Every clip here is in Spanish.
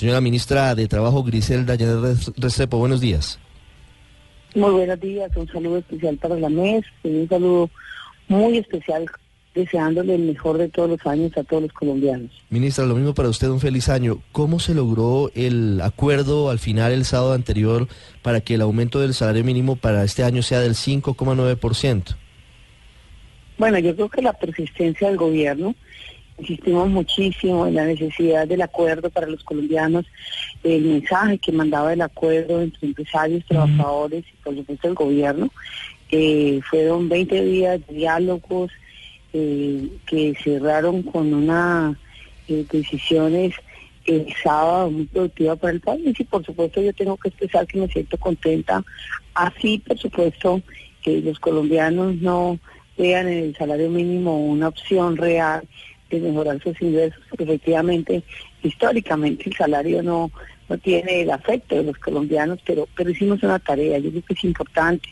Señora ministra de Trabajo, Griselda Restrepo, buenos días. Muy buenos días, un saludo especial para la MES, un saludo muy especial deseándole el mejor de todos los años a todos los colombianos. Ministra, lo mismo para usted, un feliz año. ¿Cómo se logró el acuerdo al final el sábado anterior para que el aumento del salario mínimo para este año sea del 5,9%? Bueno, yo creo que la persistencia del gobierno, insistimos muchísimo en la necesidad del acuerdo para los colombianos, el mensaje que mandaba el acuerdo entre empresarios, trabajadores y por supuesto el gobierno. Eh, fueron 20 días de diálogos, eh, que cerraron con una eh, decisiones el sábado muy productiva para el país y por supuesto yo tengo que expresar que me siento contenta. Así, por supuesto, que los colombianos no vean en el salario mínimo una opción real de mejorar sus ingresos, efectivamente, históricamente el salario no, no tiene el afecto de los colombianos, pero, pero hicimos una tarea, yo creo que es importante.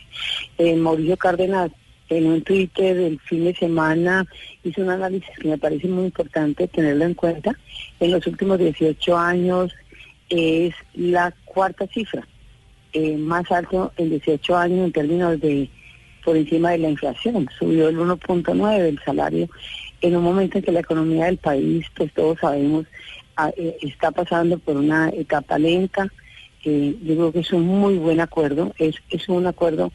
Eh, Mauricio Cárdenas en un Twitter del fin de semana hizo un análisis que me parece muy importante tenerlo en cuenta. En los últimos 18 años es la cuarta cifra, eh, más alto en 18 años en términos de por encima de la inflación. Subió el 1.9 el salario en un momento en que la economía del país, pues todos sabemos, ah, eh, está pasando por una etapa lenta. Eh, yo creo que es un muy buen acuerdo, es, es un acuerdo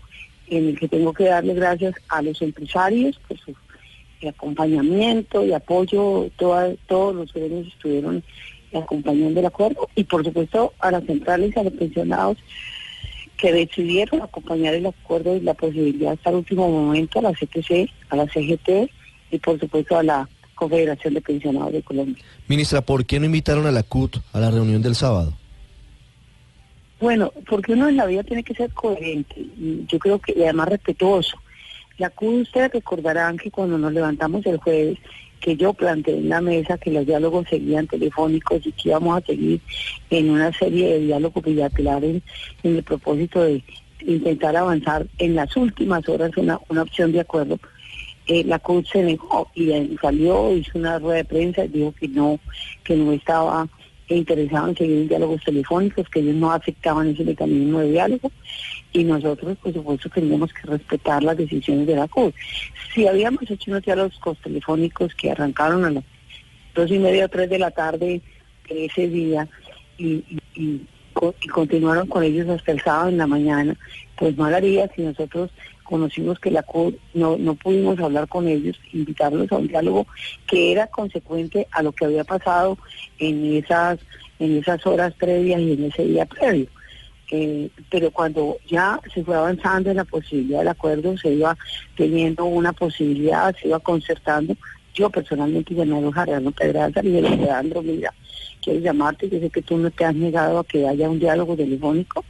en el que tengo que darle gracias a los empresarios por su acompañamiento y apoyo, todos los gremios estuvieron acompañando el acuerdo y por supuesto a las centrales y a los pensionados que decidieron acompañar el acuerdo y la posibilidad hasta el último momento a la CTC, a la CGT y por supuesto a la Confederación de Pensionados de Colombia. Ministra, ¿por qué no invitaron a la CUT a la reunión del sábado? Bueno, porque uno en la vida tiene que ser coherente, yo creo que, y además respetuoso. La CUD, ustedes recordarán que cuando nos levantamos el jueves, que yo planteé en la mesa que los diálogos seguían telefónicos y que íbamos a seguir en una serie de diálogos bilaterales en el propósito de intentar avanzar en las últimas horas una, una opción de acuerdo. Eh, la CUD se negó y salió, hizo una rueda de prensa y dijo que no, que no estaba interesados en seguir en diálogos telefónicos, que ellos no aceptaban ese mecanismo de diálogo y nosotros, por supuesto, teníamos que respetar las decisiones de la CUD. Si habíamos hecho unos diálogos telefónicos que arrancaron a las dos y media o tres de la tarde de ese día y, y, continuaron con ellos hasta el sábado en la mañana, pues mal haría si nosotros conocimos que la CUD no, no pudimos hablar con ellos, invitarlos a un diálogo que era consecuente a lo que había pasado en esas, en esas horas previas y en ese día previo. Eh, pero cuando ya se fue avanzando en la posibilidad del acuerdo, se iba teniendo una posibilidad, se iba concertando, yo personalmente llamé a Jarano Pedraza y le dije, Andro, mira, quiero llamarte, yo sé que tú no te has negado a que haya un diálogo telefónico,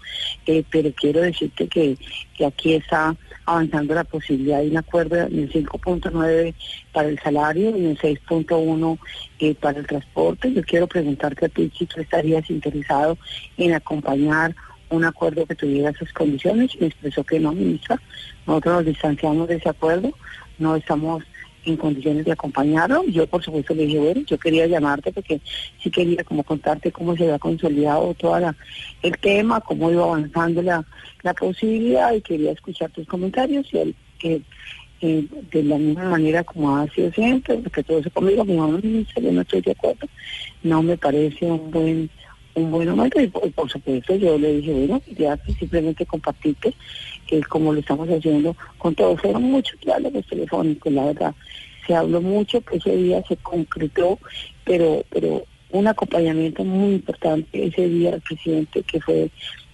eh, pero quiero decirte que, que aquí está avanzando la posibilidad de un acuerdo en el 5.9 para el salario y en el 6.1 eh, para el transporte. Yo quiero preguntarte a ti si tú estarías interesado en acompañar un acuerdo que tuviera esas condiciones me expresó que no, ministra. Nosotros nos distanciamos de ese acuerdo, no estamos en condiciones de acompañarlo. Yo, por supuesto, le dije, bueno, yo quería llamarte porque sí quería como contarte cómo se había consolidado todo el tema, cómo iba avanzando la, la posibilidad y quería escuchar tus comentarios y él, eh, de la misma manera como ha sido siempre, porque todo se conmigo, mi mamá me yo no estoy de acuerdo, no me parece un buen un buen momento y, por supuesto yo le dije, bueno, ya simplemente compartirte que como lo estamos haciendo con todos, fueron muchos diálogos telefónicos, la verdad, se habló mucho, que ese día se concretó, pero, pero un acompañamiento muy importante ese día al presidente que fue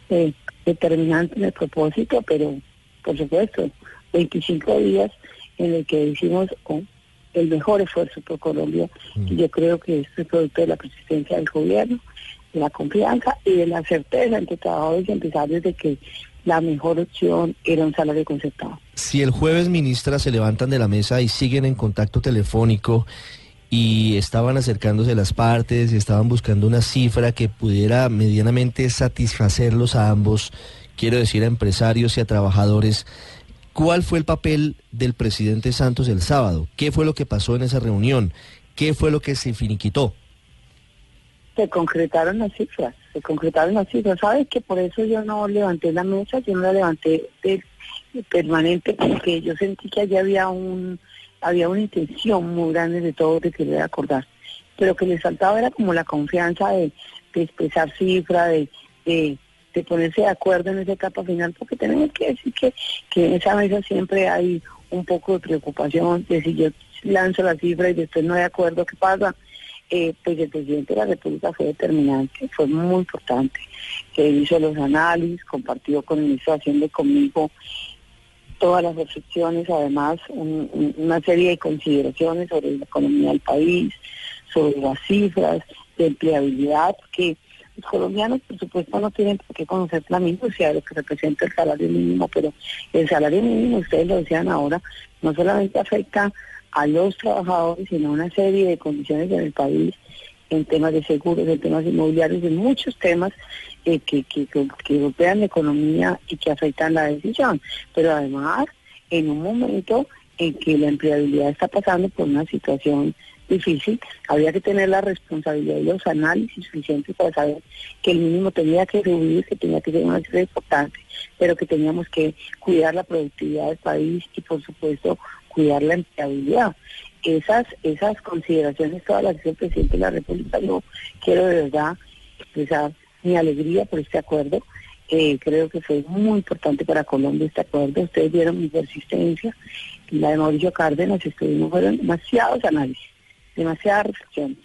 eh, determinante en el propósito, pero por supuesto, 25 días en el que hicimos el mejor esfuerzo por Colombia y yo creo que es el producto de la persistencia del gobierno, de la confianza y de la certeza entre trabajadores y empresarios de que la mejor opción era un salario concertado. Si el jueves, ministra, se levantan de la mesa y siguen en contacto telefónico y estaban acercándose las partes, y estaban buscando una cifra que pudiera medianamente satisfacerlos a ambos, quiero decir a empresarios y a trabajadores, ¿cuál fue el papel del presidente Santos el sábado? ¿Qué fue lo que pasó en esa reunión? ¿Qué fue lo que se finiquitó? Se concretaron las cifras, se concretaron las cifras. ¿Sabes que por eso yo no levanté la mesa, yo no la levanté de, permanente porque yo sentí que allí había un había una intención muy grande de todos de querer acordar, pero que les faltaba era como la confianza de, expresar cifras, de, de, ponerse de acuerdo en esa etapa final, porque tenemos que decir que, que en esa mesa siempre hay un poco de preocupación de si yo lanzo la cifra y después no hay acuerdo, ¿qué pasa? Eh, pues el presidente de la República fue determinante, fue muy importante, que hizo los análisis, compartió con el ministro Hacienda conmigo todas las reflexiones, además una serie de consideraciones sobre la economía del país, sobre las cifras de empleabilidad, que los colombianos por supuesto no tienen por qué conocer la minucia de lo que representa el salario mínimo, pero el salario mínimo, ustedes lo decían ahora, no solamente afecta a los trabajadores, sino una serie de condiciones en el país, en temas de seguros, en temas inmobiliarios, en muchos temas eh, que, que, que, golpean la economía y que afectan la decisión. Pero además, en un momento en que la empleabilidad está pasando por una situación difícil, había que tener la responsabilidad y los análisis suficientes para saber que el mínimo tenía que subir, que tenía que ser una cifra importante, pero que teníamos que cuidar la productividad del país y por supuesto cuidar la empleabilidad. Esas, esas consideraciones todas las que el presidente de la República, yo quiero de verdad expresar mi alegría por este acuerdo. Eh, creo que fue muy importante para Colombia este acuerdo. Ustedes vieron mi persistencia. La de Mauricio Cárdenas estuvimos, fueron demasiados análisis, demasiadas reflexiones.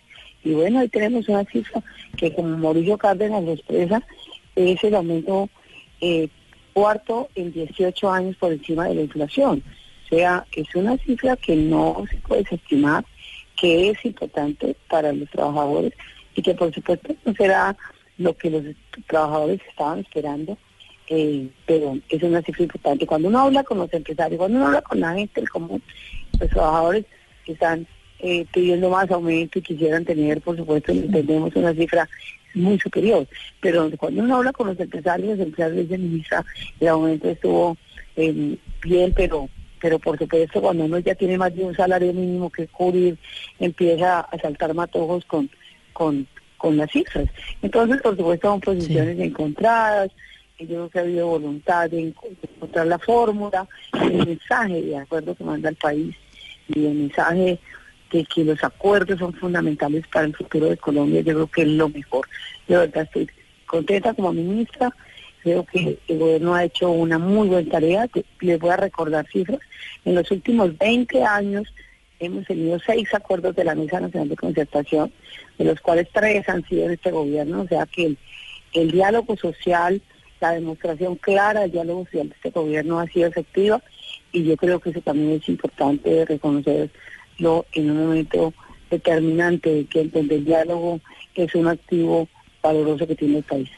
Y bueno, ahí tenemos una cifra que como Mauricio Cárdenas lo expresa, es el aumento eh, cuarto en 18 años por encima de la inflación. Sea, es una cifra que no se puede desestimar, que es importante para los trabajadores y que por supuesto no será lo que los trabajadores estaban esperando, eh, pero es una cifra importante. Cuando uno habla con los empresarios, cuando uno habla con la gente el común, los trabajadores que están eh, pidiendo más aumento y quisieran tener, por supuesto, entendemos una cifra muy superior, pero cuando uno habla con los empresarios, los empresarios dicen, el aumento estuvo eh, bien, pero pero por supuesto cuando uno ya tiene más de un salario mínimo que cubrir, empieza a saltar matojos con, con, con las cifras. Entonces, por supuesto, son posiciones encontradas, yo creo que ha habido voluntad de encontrar la fórmula, el mensaje de acuerdo que manda el país y el mensaje de que los acuerdos son fundamentales para el futuro de Colombia, yo creo que es lo mejor. De verdad estoy contenta como ministra, Creo que el gobierno ha hecho una muy buena tarea. Les voy a recordar cifras. En los últimos 20 años hemos tenido seis acuerdos de la Mesa Nacional de Concertación, de los cuales tres han sido en este gobierno. O sea que el, diálogo social, la demostración clara del diálogo social de este gobierno ha sido efectiva y yo creo que eso también es importante reconocerlo en un momento determinante de que el diálogo es un activo valoroso que tiene el país.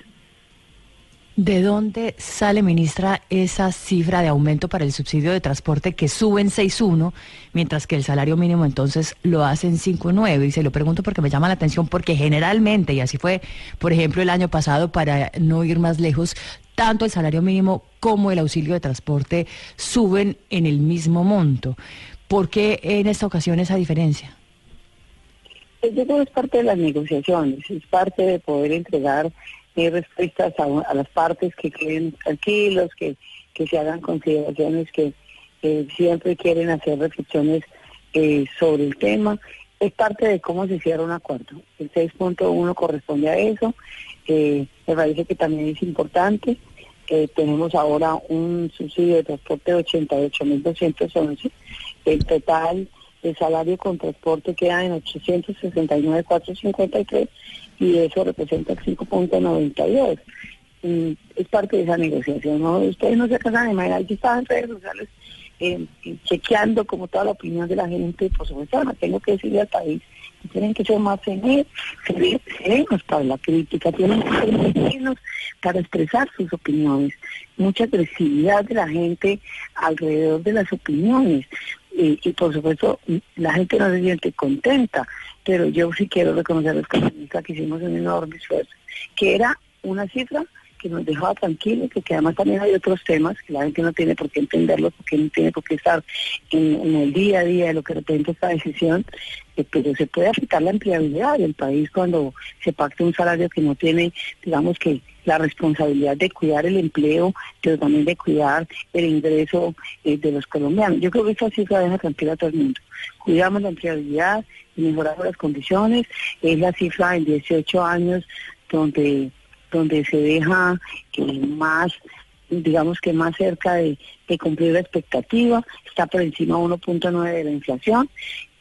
¿De dónde sale, ministra, esa cifra de aumento para el subsidio de transporte que sube en 6.1, mientras que el salario mínimo entonces lo hace en 5.9? Y se lo pregunto porque me llama la atención, porque generalmente, y así fue, por ejemplo, el año pasado, para no ir más lejos, tanto el salario mínimo como el auxilio de transporte suben en el mismo monto. ¿Por qué en esta ocasión esa diferencia? Yo creo es parte de las negociaciones, es parte de poder entregar respuestas a, las partes que queden tranquilos, que, que se hagan consideraciones que siempre quieren hacer reflexiones eh, sobre el tema. Es parte de cómo se cierra un acuerdo. El 6.1 corresponde a eso. Eh, me parece que también es importante. Eh, tenemos ahora un subsidio de transporte de 88.211. El total de salario con transporte queda en 869.453 y eso representa el 5.92. Es parte de esa negociación, ¿no? Ustedes no se casan de manera, yo estaba en redes sociales eh, chequeando como toda la opinión de la gente, por supuesto, además tengo que decirle al país tienen que ser más serenos para la crítica, tienen que ser más serenos para expresar sus opiniones, mucha agresividad de la gente alrededor de las opiniones. Y, y, por supuesto la gente no se siente contenta pero yo sí quiero reconocer a los comunistas que hicimos un enorme esfuerzo, que era una cifra que nos dejaba tranquilos, que además también hay otros temas que la gente no tiene por qué entenderlo, porque no tiene por qué estar en, el día a día de lo que representa esta decisión, pero se puede afectar la empleabilidad del país cuando se pacta un salario que no tiene, digamos que la responsabilidad de cuidar el empleo, pero también de cuidar el ingreso eh, de los colombianos. Yo creo que esa cifra deja tranquila a todo el mundo. Cuidamos la empleabilidad y mejoramos las condiciones. Es la cifra en 18 años donde, donde se deja eh, más digamos que más cerca de, de, cumplir la expectativa, está por encima de 1.9 de la inflación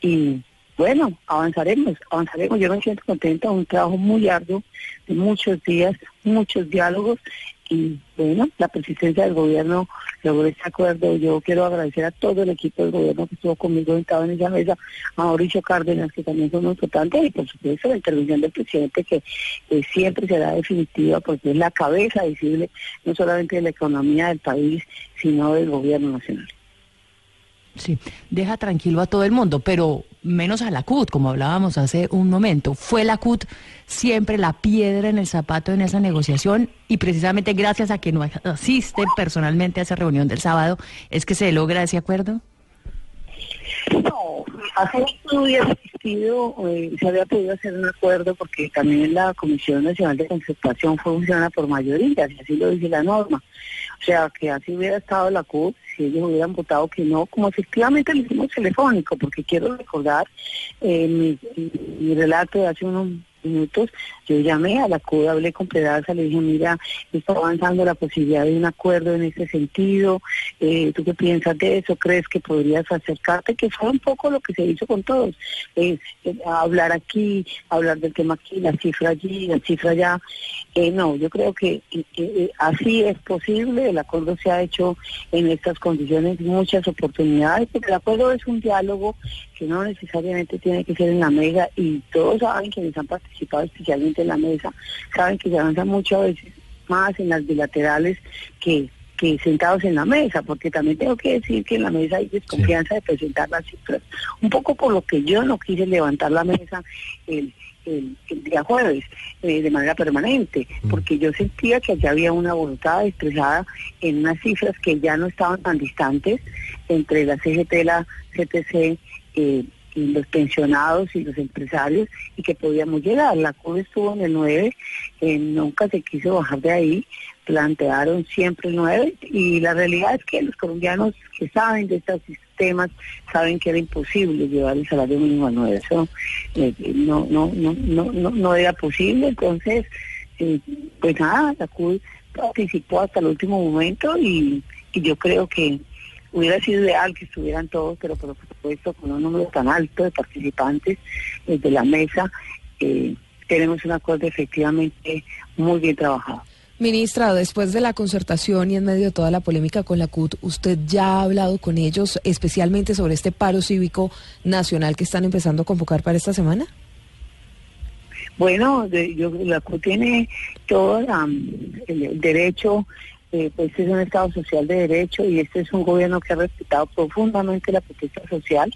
y bueno, avanzaremos, avanzaremos. Yo me siento contenta, un trabajo muy arduo, de muchos días, muchos diálogos y bueno, la persistencia del gobierno logró este acuerdo. Yo quiero agradecer a todo el equipo del gobierno que estuvo conmigo sentado en esa mesa, a Mauricio Cárdenas, que también fue muy importante, y por supuesto la intervención del presidente, que siempre será definitiva porque es la cabeza visible no solamente de la economía del país, sino del gobierno nacional. Sí, deja tranquilo a todo el mundo, pero menos a la CUT, como hablábamos hace un momento. Fue la CUT siempre la piedra en el zapato en esa negociación y precisamente gracias a que no asiste personalmente a esa reunión del sábado es que se logra ese acuerdo. No, hace no hubiera existido, eh, se había podido hacer un acuerdo porque también la Comisión Nacional de Concertación funciona por mayoría, y así lo dice la norma. O sea, que así hubiera estado la CUT si ellos hubieran votado que no, como efectivamente lo hicimos telefónico, porque quiero recordar eh, mi, mi relato de hace unos minutos, yo llamé a la CUD, hablé con Pedaza, le dije, mira, está avanzando la posibilidad de un acuerdo en ese sentido, eh, ¿tú qué piensas de eso? ¿Crees que podrías acercarte? Que fue un poco lo que se hizo con todos, eh, hablar aquí, hablar del tema aquí, la cifra allí, la cifra allá. Eh, no, yo creo que así es posible, el acuerdo se ha hecho en estas condiciones, muchas oportunidades, porque el acuerdo es un diálogo que no necesariamente tiene que ser en la mesa y todos saben quienes han participado especialmente en la mesa, saben que se avanza muchas veces más en las bilaterales que, que sentados en la mesa, porque también tengo que decir que en la mesa hay desconfianza de presentar las cifras, un poco por lo que yo no quise levantar la mesa el, el, día jueves eh, de manera permanente, mm. porque yo sentía que allá había una voluntad expresada en unas cifras que ya no estaban tan distantes entre la CGT la CTC eh, los pensionados y los empresarios y que podíamos llegar. La CUD estuvo en el 9, eh, nunca se quiso bajar de ahí, plantearon siempre el 9 y la realidad es que los colombianos que saben de estos sistemas saben que era imposible llevar el salario mínimo a 9. Eso eh, no, no, no, no, no, era posible, entonces, eh, pues nada, la CUD participó hasta el último momento y yo creo que Hubiera sido ideal que estuvieran todos, pero por supuesto con un número tan alto de participantes eh, de la mesa, eh, tenemos un acuerdo efectivamente muy bien trabajado. Ministra, después de la concertación y en medio de toda la polémica con la CUT, ¿usted ya ha hablado con ellos especialmente sobre este paro cívico nacional que están empezando a convocar para esta semana? Bueno, yo, la CUT tiene todo el derecho eh, pues es un Estado social de derecho y este es un gobierno que ha respetado profundamente la protesta social,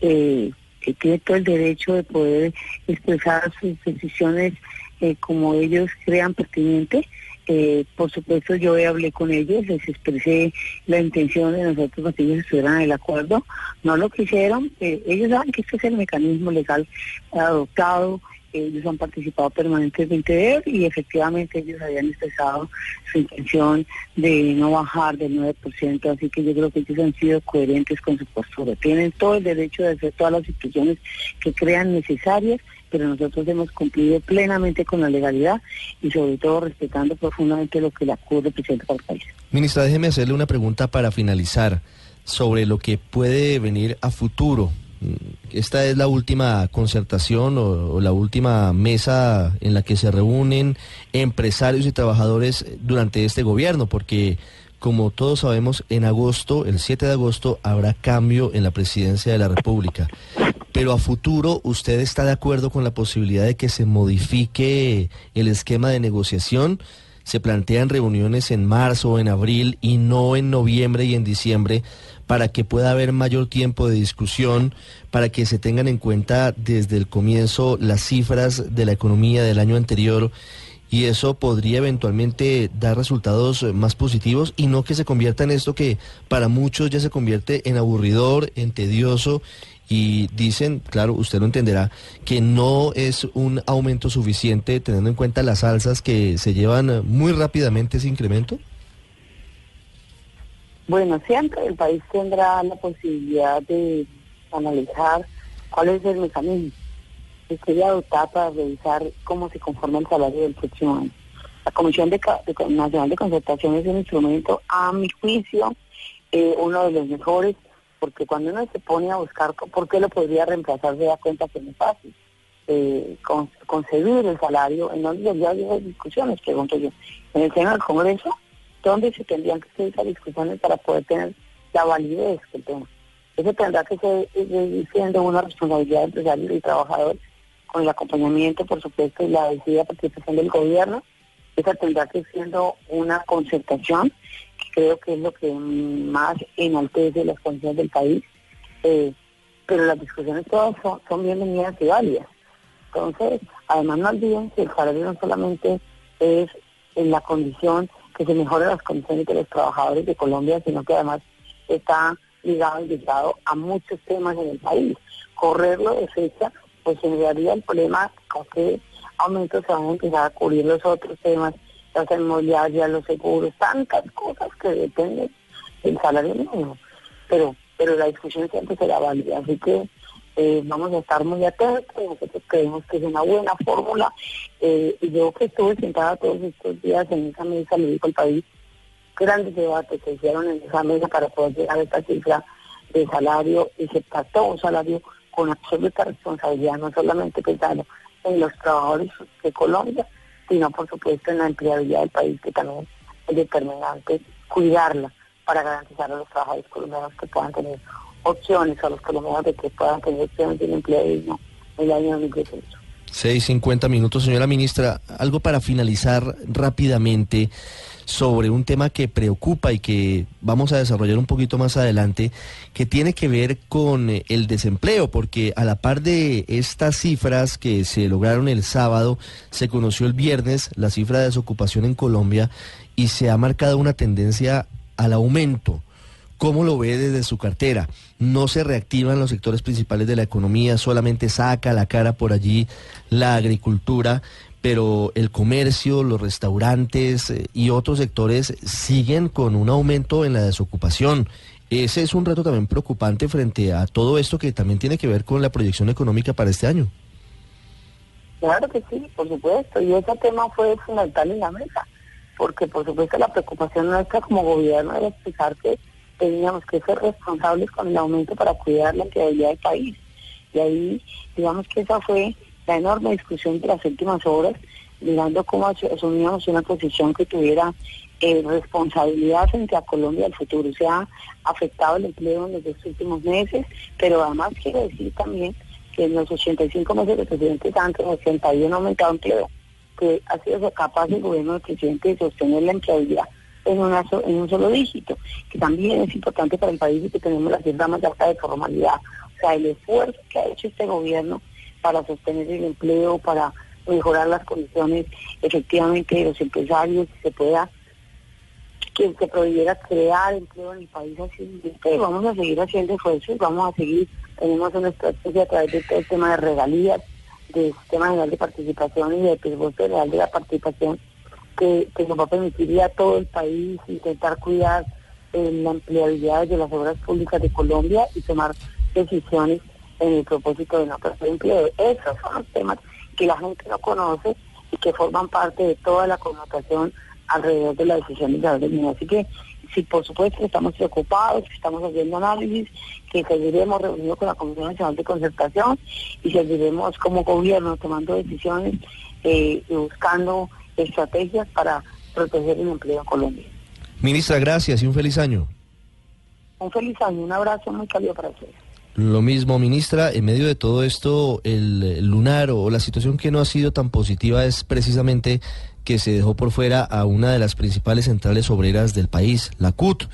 eh, que tiene todo el derecho de poder expresar sus decisiones eh, como ellos crean pertinente. por supuesto, yo hablé con ellos, les expresé la intención de nosotros que ellos estuvieran en el acuerdo. No lo quisieron. ellos saben que este es el mecanismo legal adoptado ellos han participado permanentemente de él y efectivamente ellos habían expresado su intención de no bajar del 9%, así que yo creo que ellos han sido coherentes con su postura. Tienen todo el derecho de hacer todas las instituciones que crean necesarias, pero nosotros hemos cumplido plenamente con la legalidad y sobre todo respetando profundamente lo que la CUR representa para el país. Ministra, déjeme hacerle una pregunta para finalizar sobre lo que puede venir a futuro esta es la última concertación o, la última mesa en la que se reúnen empresarios y trabajadores durante este gobierno, porque como todos sabemos, en agosto, el 7 de agosto, habrá cambio en la presidencia de la República. Pero a futuro, ¿usted está de acuerdo con la posibilidad de que se modifique el esquema de negociación? Se plantean reuniones en marzo o en abril y no en noviembre y en diciembre para que pueda haber mayor tiempo de discusión, para que se tengan en cuenta desde el comienzo las cifras de la economía del año anterior y eso podría eventualmente dar resultados más positivos y no que se convierta en esto que para muchos ya se convierte en aburridor, en tedioso y dicen, claro, usted lo entenderá, que no es un aumento suficiente teniendo en cuenta las alzas que se llevan muy rápidamente ese incremento? Bueno, siempre el país tendrá la posibilidad de analizar cuál es el mecanismo que sería adoptar para revisar cómo se conforma el salario del próximo año. La Comisión de, Nacional de Concertación es un instrumento, a mi juicio, eh, uno de los mejores, porque cuando uno se pone a buscar por qué lo podría reemplazar, se da cuenta que no es fácil. Eh, concebir el salario, en donde ya hay discusiones, pregunto yo, en el seno del Congreso, ¿dónde se tendrían que hacer esas discusiones para poder tener la validez que tenga? Eso tendrá que ser siendo una responsabilidad empresario y trabajador con el acompañamiento, por supuesto, y la decidida participación del gobierno esa tendrá que siendo una concertación, que creo que es lo que más enaltece las condiciones del país, eh, pero las discusiones todas son, bienvenidas y válidas. Entonces, además no olviden que el salario no solamente es en la condición que se mejoren las condiciones de los trabajadores de Colombia, sino que además está ligado y ligado a muchos temas en el país. Correrlo de fecha, pues generaría el problema con que aumentos se van a empezar a cubrir los otros temas, las inmobiliarias, los seguros, tantas cosas que dependen del salario mínimo. Pero, pero la discusión siempre será válida, así que eh, vamos a estar muy atentos, nosotros creemos que es una buena fórmula. Eh, y yo que estuve sentada todos estos días en esa mesa, le dijo al país, grandes debates se hicieron en esa mesa para poder llegar a esta cifra de salario y se trató un salario con absoluta responsabilidad, no solamente pensando en los trabajadores de Colombia, sino por supuesto en la empleabilidad del país, que también es determinante cuidarla para garantizar a los trabajadores colombianos que puedan tener opciones, a los colombianos de que puedan tener opciones de empleo el año 2018. Seis, cincuenta minutos, señora ministra. Algo para finalizar rápidamente sobre un tema que preocupa y que vamos a desarrollar un poquito más adelante, que tiene que ver con eh, el desempleo, porque a la par de estas cifras que se lograron el sábado, se conoció el viernes la cifra de desocupación en Colombia y se ha marcado una tendencia al aumento. ¿Cómo lo ve desde su cartera? No se reactivan los sectores principales de la economía, solamente saca la cara por allí la agricultura pero el comercio, los restaurantes eh, y otros sectores siguen con un aumento en la desocupación. Ese es un reto también preocupante frente a todo esto que también tiene que ver con la proyección económica para este año. Claro que sí, por supuesto, y ese tema fue fundamental en la mesa, porque por supuesto la preocupación nuestra como gobierno era explicar que teníamos que ser responsables con el aumento para cuidar la empleabilidad del país. Y ahí, digamos que esa fue la enorme discusión de las últimas horas, mirando cómo asumíamos una posición que tuviera eh, responsabilidad frente a Colombia del futuro. Se ha afectado el empleo en los dos últimos meses, pero además quiero decir también que en los 85 meses del presidente Santos, 81 ha aumentado empleo, que ha sido capaz el gobierno del presidente de sostener la empleabilidad en, una en un solo dígito, que también es importante para el país y que tenemos la cifra más alta de formalidad. O sea, el esfuerzo que ha hecho este gobierno para sostener el empleo, para mejorar las condiciones efectivamente de los empresarios, que se pueda, que se prohibiera crear empleo en el país así. vamos a seguir haciendo esfuerzos, vamos a seguir, tenemos una estrategia a través de todo el tema de regalías, del sistema general de participación y del presupuesto general de la participación, que, que nos va a permitir a todo el país intentar cuidar eh, la empleabilidad de las obras públicas de Colombia y tomar decisiones en el propósito de no perder empleo. Esos son los temas que la gente no conoce y que forman parte de toda la connotación alrededor de la decisión de del Así que, sí, por supuesto, estamos preocupados, que estamos haciendo análisis, que seguiremos reunidos con la Comisión Nacional de Concertación y seguiremos como gobierno tomando decisiones eh, y buscando estrategias para proteger el empleo en Colombia. Ministra, gracias y un feliz año. Un feliz año, un abrazo muy cálido para ustedes. Lo mismo, ministra, en medio de todo esto, el lunar o la situación que no ha sido tan positiva es precisamente que se dejó por fuera a una de las principales centrales obreras del país, la CUT.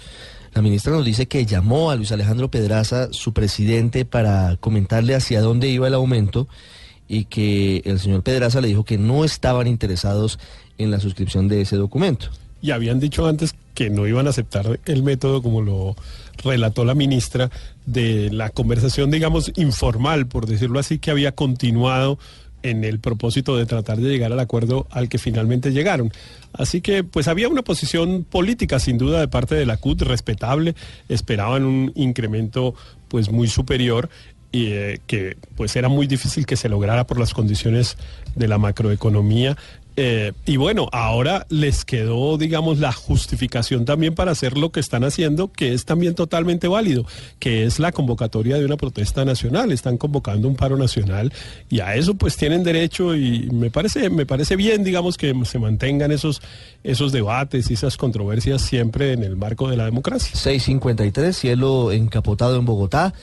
La ministra nos dice que llamó a Luis Alejandro Pedraza, su presidente, para comentarle hacia dónde iba el aumento y que el señor Pedraza le dijo que no estaban interesados en la suscripción de ese documento. y habían dicho antes que no iban a aceptar el método como lo relató la ministra de la conversación, digamos, informal, por decirlo así, que había continuado en el propósito de tratar de llegar al acuerdo al que finalmente llegaron. Así que pues había una posición política sin duda de parte de la CUT respetable, esperaban un incremento pues muy superior y eh, que pues era muy difícil que se lograra por las condiciones de la macroeconomía eh, y bueno, ahora les quedó, digamos, la justificación también para hacer lo que están haciendo, que es también totalmente válido, que es la convocatoria de una protesta nacional. Están convocando un paro nacional y a eso pues tienen derecho y me parece, me parece bien, digamos, que se mantengan esos, esos debates y esas controversias siempre en el marco de la democracia. 653, cielo encapotado en Bogotá.